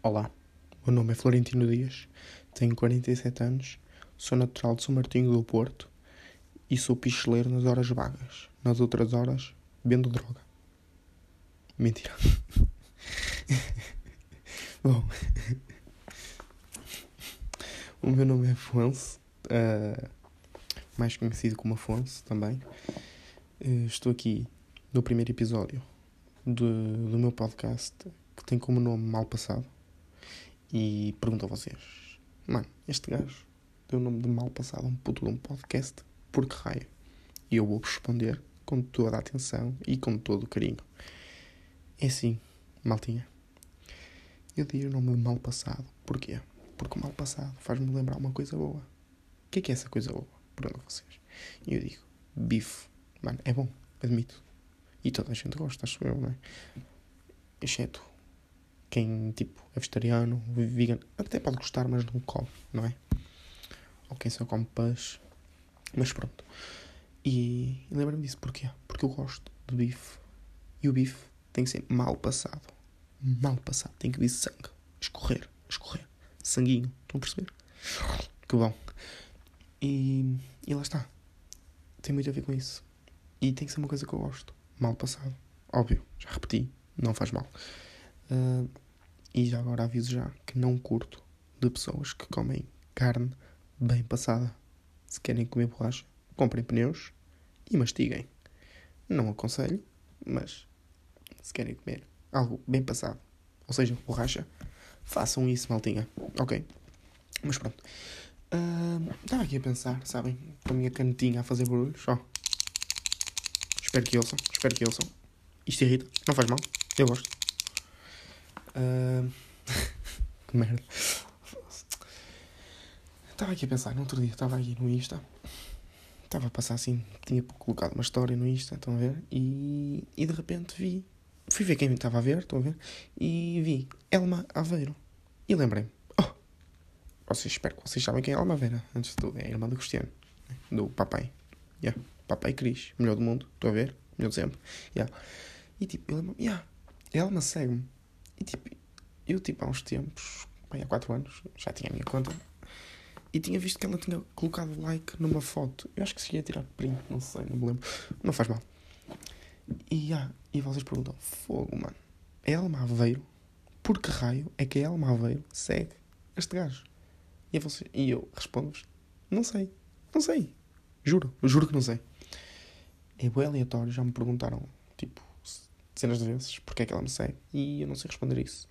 Olá, meu nome é Florentino Dias, tenho 47 anos, sou natural de São Martinho do Porto e sou picheleiro nas horas vagas. Nas outras horas, vendo droga. Mentira. Bom, o meu nome é Afonso, uh, mais conhecido como Afonso também. Uh, estou aqui no primeiro episódio do, do meu podcast que tem como nome Mal Passado. E pergunto a vocês: Mano, este gajo deu o nome de Mal Passado a um puto de um podcast, por que raio? E eu vou responder com toda a atenção e com todo o carinho. É assim, maltinha. Eu dei o nome de Mal Passado. Porquê? Porque o mal passado faz-me lembrar uma coisa boa. O que é que é essa coisa boa? Pergunto a vocês. E eu digo: bife. Mano, é bom, admito. E toda a gente gosta, acho eu, não é? Exceto quem, tipo, é vegetariano, vegan, até pode gostar, mas não come, não é? Ou quem só come peixe. Mas pronto. E, e lembra-me disso, porquê? Porque eu gosto de bife. E o bife tem que ser mal passado. Mal passado. Tem que vir sangue. Escorrer, escorrer. Sanguinho. Estão a perceber? Que bom. E, e lá está. Tem muito a ver com isso. E tem que ser uma coisa que eu gosto. Mal passado. Óbvio, já repeti. Não faz mal. Uh, e já agora aviso já que não curto de pessoas que comem carne bem passada. Se querem comer borracha, comprem pneus e mastiguem. Não aconselho, mas se querem comer algo bem passado, ou seja, borracha, façam isso, maltinha. Ok? Mas pronto. Uh, estava aqui a pensar, sabem? Com a minha canetinha a fazer barulhos. Ó. Espero que ouçam. Espero que ouçam. Isto irrita. Não faz mal. Eu gosto. Uh... que merda. Estava aqui a pensar, no outro dia estava aqui no Insta. Estava a passar assim, tinha colocado uma história no Insta, estão a ver? E, e de repente vi. Fui ver quem estava a ver, estão a ver? E vi Elma Aveiro. E lembrei-me. Oh! Vocês, espero que vocês sabem quem é Elma Aveiro. Antes de tudo, é a irmã do Cristiano. Do papai. Yeah. Papai Cris. Melhor do mundo. Estão a ver? Melhor de sempre. Yeah. E tipo, eu lembro-me. Yeah. Elma segue-me. E tipo, eu tipo há uns tempos, bem, há 4 anos, já tinha a minha conta, e tinha visto que ela tinha colocado like numa foto. Eu acho que se ia tirar print, não sei, não me lembro. Não faz mal. E, ah, e vocês perguntam, fogo, mano, é Elma Aveiro? Por que raio é que a Elma Aveiro segue este gajo? E, vocês, e eu respondo-vos, não sei, não sei. Juro, juro que não sei. É bem aleatório, já me perguntaram, tipo, dezenas de vezes porque é que ela me segue e eu não sei responder isso.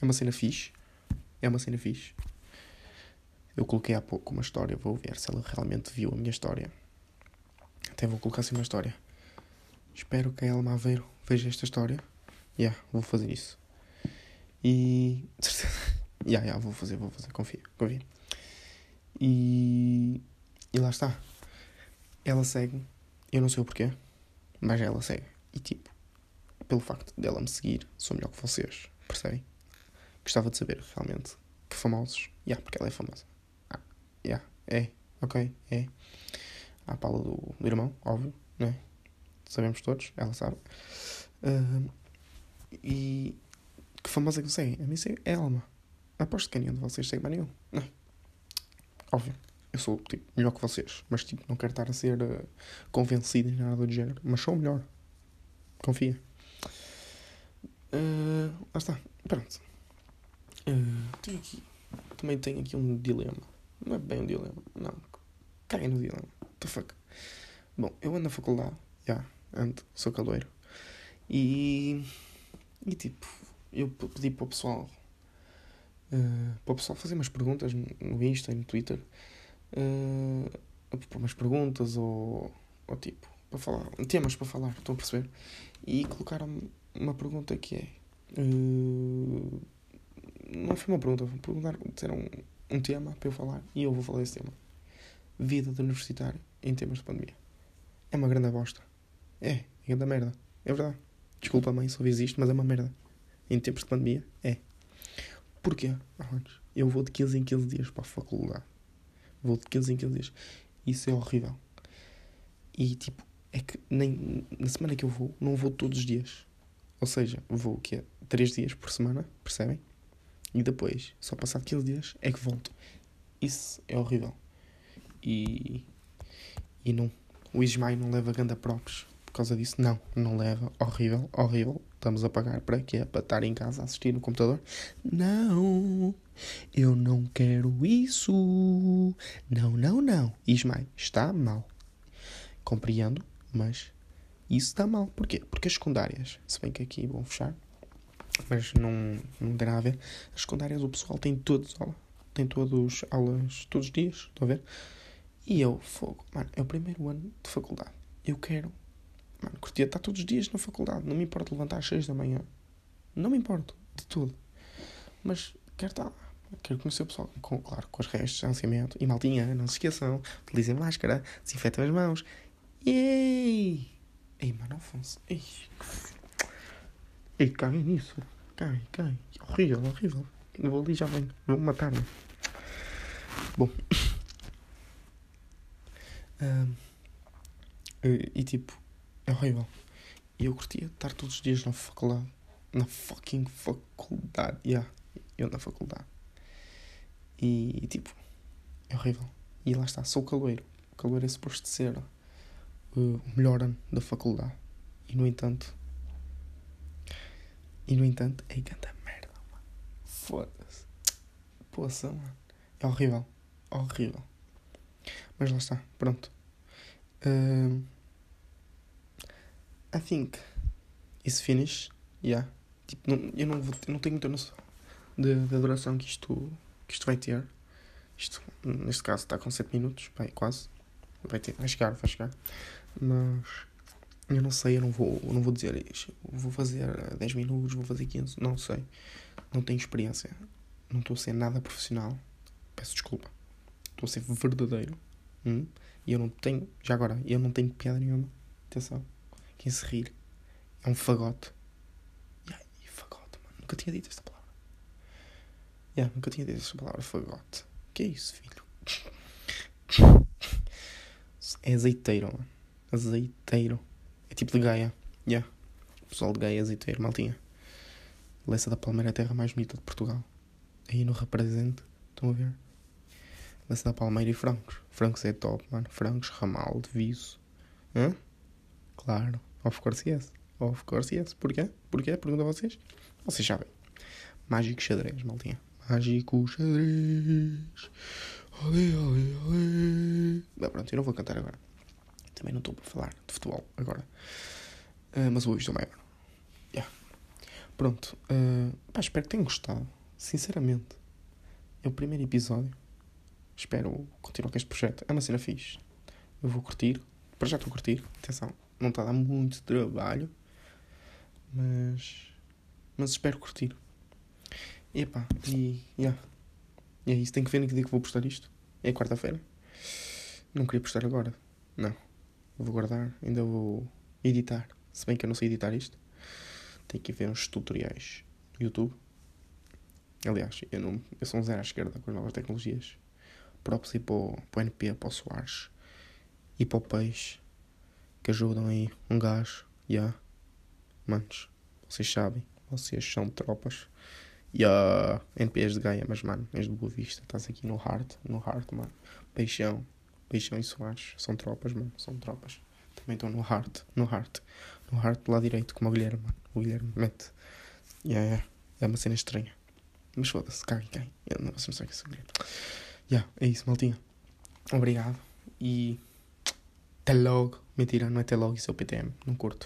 É uma cena fixe. É uma cena fixe. Eu coloquei há pouco uma história, vou ver se ela realmente viu a minha história. Até vou colocar assim uma história. Espero que a Elma Aveiro veja esta história. Yeah, vou fazer isso. E. yeah, yeah, vou fazer, vou fazer, confia, confia. E. E lá está. Ela segue, eu não sei o porquê, mas ela segue. E tipo, pelo facto dela me seguir, sou melhor que vocês. Percebem? Gostava de saber realmente que famosos. Yeah, porque ela é famosa. Ah, yeah, é, ok, é. A Paula do, do irmão, óbvio, não é? Sabemos todos, ela sabe. Uh, e que famosa que eu sei? A mim sei é Elma. Aposto que nenhum de vocês segue mais nenhum. Não. Óbvio. Eu sou tipo, melhor que vocês, mas tipo, não quero estar a ser uh, convencido em nada do género. Mas sou melhor. Confia. Uh, lá está. Pronto. Uh, tenho aqui. Também tenho aqui um dilema. Não é bem um dilema. Não. Caguei no dilema. What the fuck? Bom, eu ando na faculdade. Já. Yeah, ando. Sou caloiro. E. E tipo. Eu pedi para o pessoal. Uh, para o pessoal fazer umas perguntas no Insta e no Twitter. Uh, umas perguntas ou. Ou tipo. Para falar. Temas para falar. Estão a perceber? E colocaram uma pergunta que é. Uh, não foi uma pergunta, foi perguntar, disseram um, um tema para eu falar e eu vou falar esse tema. Vida de universitário em temas de pandemia. É uma grande bosta. É, é grande merda. É verdade. Desculpa, mãe, ouvis isto, mas é uma merda. Em tempos de pandemia, é. Porquê? Eu vou de 15 em 15 dias para a faculdade. Vou de 15 em 15 dias. Isso é horrível. E tipo, é que nem na semana que eu vou, não vou todos os dias. Ou seja, vou o quê? 3 dias por semana, percebem? E depois, só passado 15 dias, é que volto. Isso é horrível. E. E não. O Ismael não leva ganda props por causa disso. Não, não leva. Horrível, horrível. Estamos a pagar para quê? Para estar em casa a assistir no computador? Não, eu não quero isso. Não, não, não. Ismael, está mal. Compreendo, mas isso está mal. Porquê? Porque as secundárias, se bem que aqui vão fechar, mas não, não tem nada a ver. As secundárias, o pessoal tem todos. Tem todos aulas todos os dias, estão a ver? E eu, fogo, mano, é o primeiro ano de faculdade. Eu quero, mano, curtia estar todos os dias na faculdade. Não me importa levantar às 6 da manhã. Não me importa, de tudo. Mas quero estar lá. Quero conhecer o pessoal, com, claro, com as regras de distanciamento. E maltinha, não se esqueçam, utilizem máscara, desinfetem as mãos. Yay! Ei, mano, Afonso. Ei, Ei caguem nisso. Caguem, caguem. Horrível, horrível. Eu vou ali já venho. Vou matar-me. Bom. Um, e, tipo, é horrível. E eu curtia estar todos os dias na faculdade. Na fucking faculdade. Yeah, eu na faculdade. E, e tipo, é horrível. E lá está, sou caloeiro. O caloeiro é suposto ser uh, melhor ano da faculdade. E no entanto. E no entanto, é canta merda, mano. Foda-se. Poça, mano. É horrível. Horrível. Mas lá está, pronto. Uh, I think it's finished. Yeah. Tipo, não, eu, não vou, eu não tenho muita noção da duração que isto, que isto vai ter. Isto, neste caso, está com 7 minutos, vai, quase. Vai, ter, vai chegar, vai chegar. Mas eu não sei, eu não vou, eu não vou dizer isto. Vou fazer 10 minutos, vou fazer 15, não sei. Não tenho experiência. Não estou a ser nada profissional. Peço desculpa. Estou a ser verdadeiro. Hum? E eu não tenho, já agora, eu não tenho piada nenhuma. Atenção. Quem se rir é um fagote. Yeah, e fagote, mano. Nunca tinha dito esta palavra. Yeah, nunca tinha dito esta palavra, fagote. Que é isso, filho? É azeiteiro, mano. Azeiteiro. É tipo de Gaia. Yeah. Pessoal de Gaia, azeiteiro, maltinha. Lessa da Palmeira é a terra mais bonita de Portugal. Aí no represente, estão a ver? Lessa da Palmeira e Francos. Francos é top, mano. Francos, Ramal, de Viso. Hã? Claro. Of course yes. Of course yes. Porquê? Porquê? Pergunto a vocês. Vocês sabem. Mágico xadrez, maltinha. Mágico xadrez. Olê, olê, olê. Bem, pronto, eu não vou cantar agora. Também não estou para falar de futebol agora. Uh, mas hoje também. Yeah. Pronto. Uh, pá, espero que tenham gostado. Sinceramente. É o primeiro episódio. Espero continuar com este projeto. É uma cena fixe. Eu vou curtir. Para já estou a curtir. Atenção. Não está a dar muito trabalho. Mas. Mas espero curtir. E epá. E. Yeah. E é isso. Tenho que ver no que dia que vou postar isto. É quarta-feira. Não queria postar agora. Não. Vou guardar. Ainda vou editar. Se bem que eu não sei editar isto. Tenho que ver uns tutoriais no YouTube. Aliás, eu, não, eu sou um zero à esquerda com as novas tecnologias. Props e para o, para o NP, para o Soares e para o Peixe que ajudam aí um gajo. Ya. Yeah. Manos, vocês sabem, vocês são tropas. E yeah. NPs de Gaia, mas mano, és de Boa Vista, estás aqui no Heart, no Heart, mano. Peixão, E Soares, são tropas, mano, são tropas. Também estão no Heart, no Heart, no Heart do lado direito, como o Guilherme, mano. O Guilherme mete. Yeah, yeah. É uma cena estranha. Mas foda-se, caguem, caguem. Eu não sei o que é segredo. Yeah, é isso, maltinha. Obrigado. E. Até logo. Mentira, não é até logo, isso é o PTM. Não curto.